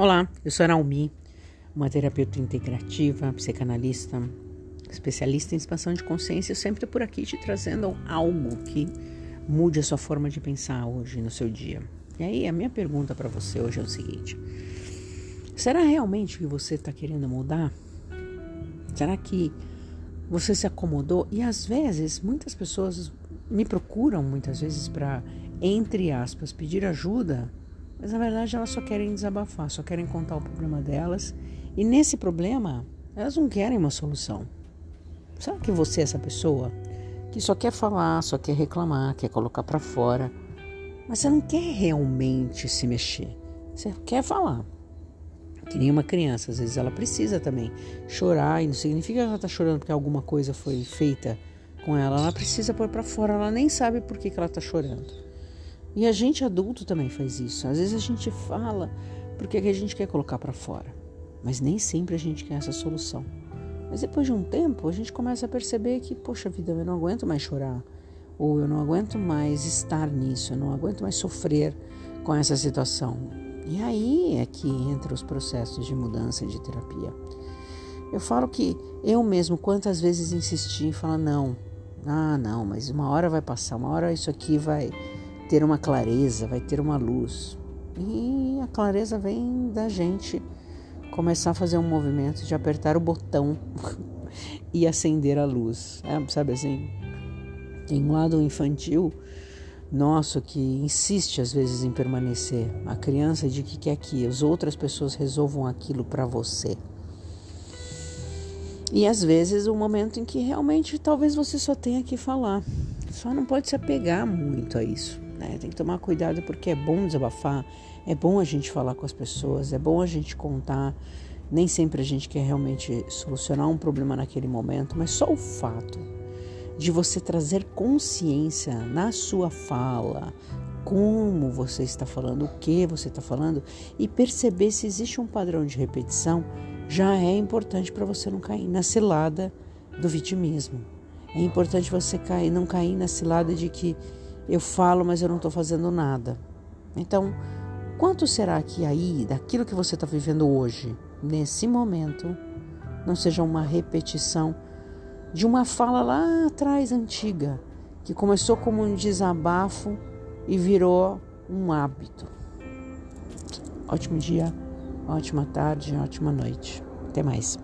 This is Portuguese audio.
Olá, eu sou a Naomi, uma terapeuta integrativa, psicanalista, especialista em expansão de consciência, sempre por aqui te trazendo algo que mude a sua forma de pensar hoje no seu dia. E aí, a minha pergunta para você hoje é o seguinte: será realmente que você está querendo mudar? Será que você se acomodou? E às vezes, muitas pessoas me procuram, muitas vezes, para, entre aspas, pedir ajuda mas na verdade elas só querem desabafar, só querem contar o problema delas. E nesse problema, elas não querem uma solução. Será que você é essa pessoa que só quer falar, só quer reclamar, quer colocar para fora, mas você não quer realmente se mexer? Você quer falar. Que nem uma criança, às vezes ela precisa também chorar, e não significa que ela está chorando porque alguma coisa foi feita com ela, ela precisa pôr para fora, ela nem sabe por que, que ela está chorando. E a gente adulto também faz isso. Às vezes a gente fala porque a gente quer colocar para fora, mas nem sempre a gente quer essa solução. Mas depois de um tempo, a gente começa a perceber que, poxa vida, eu não aguento mais chorar, ou eu não aguento mais estar nisso, eu não aguento mais sofrer com essa situação. E aí é que entra os processos de mudança e de terapia. Eu falo que eu mesmo, quantas vezes insisti em falar, não, ah, não, mas uma hora vai passar, uma hora isso aqui vai ter uma clareza, vai ter uma luz. E a clareza vem da gente começar a fazer um movimento de apertar o botão e acender a luz. É, sabe assim? Tem um lado infantil nosso que insiste às vezes em permanecer. A criança de que quer que as outras pessoas resolvam aquilo para você. E às vezes o um momento em que realmente talvez você só tenha que falar. Só não pode se apegar muito a isso. Né? Tem que tomar cuidado porque é bom desabafar, é bom a gente falar com as pessoas, é bom a gente contar. Nem sempre a gente quer realmente solucionar um problema naquele momento, mas só o fato de você trazer consciência na sua fala, como você está falando, o que você está falando e perceber se existe um padrão de repetição, já é importante para você não cair na cilada do vitimismo. É importante você cair, não cair na cilada de que eu falo, mas eu não estou fazendo nada. Então, quanto será que aí, daquilo que você está vivendo hoje, nesse momento, não seja uma repetição de uma fala lá atrás antiga, que começou como um desabafo e virou um hábito? Ótimo dia, ótima tarde, ótima noite. Até mais.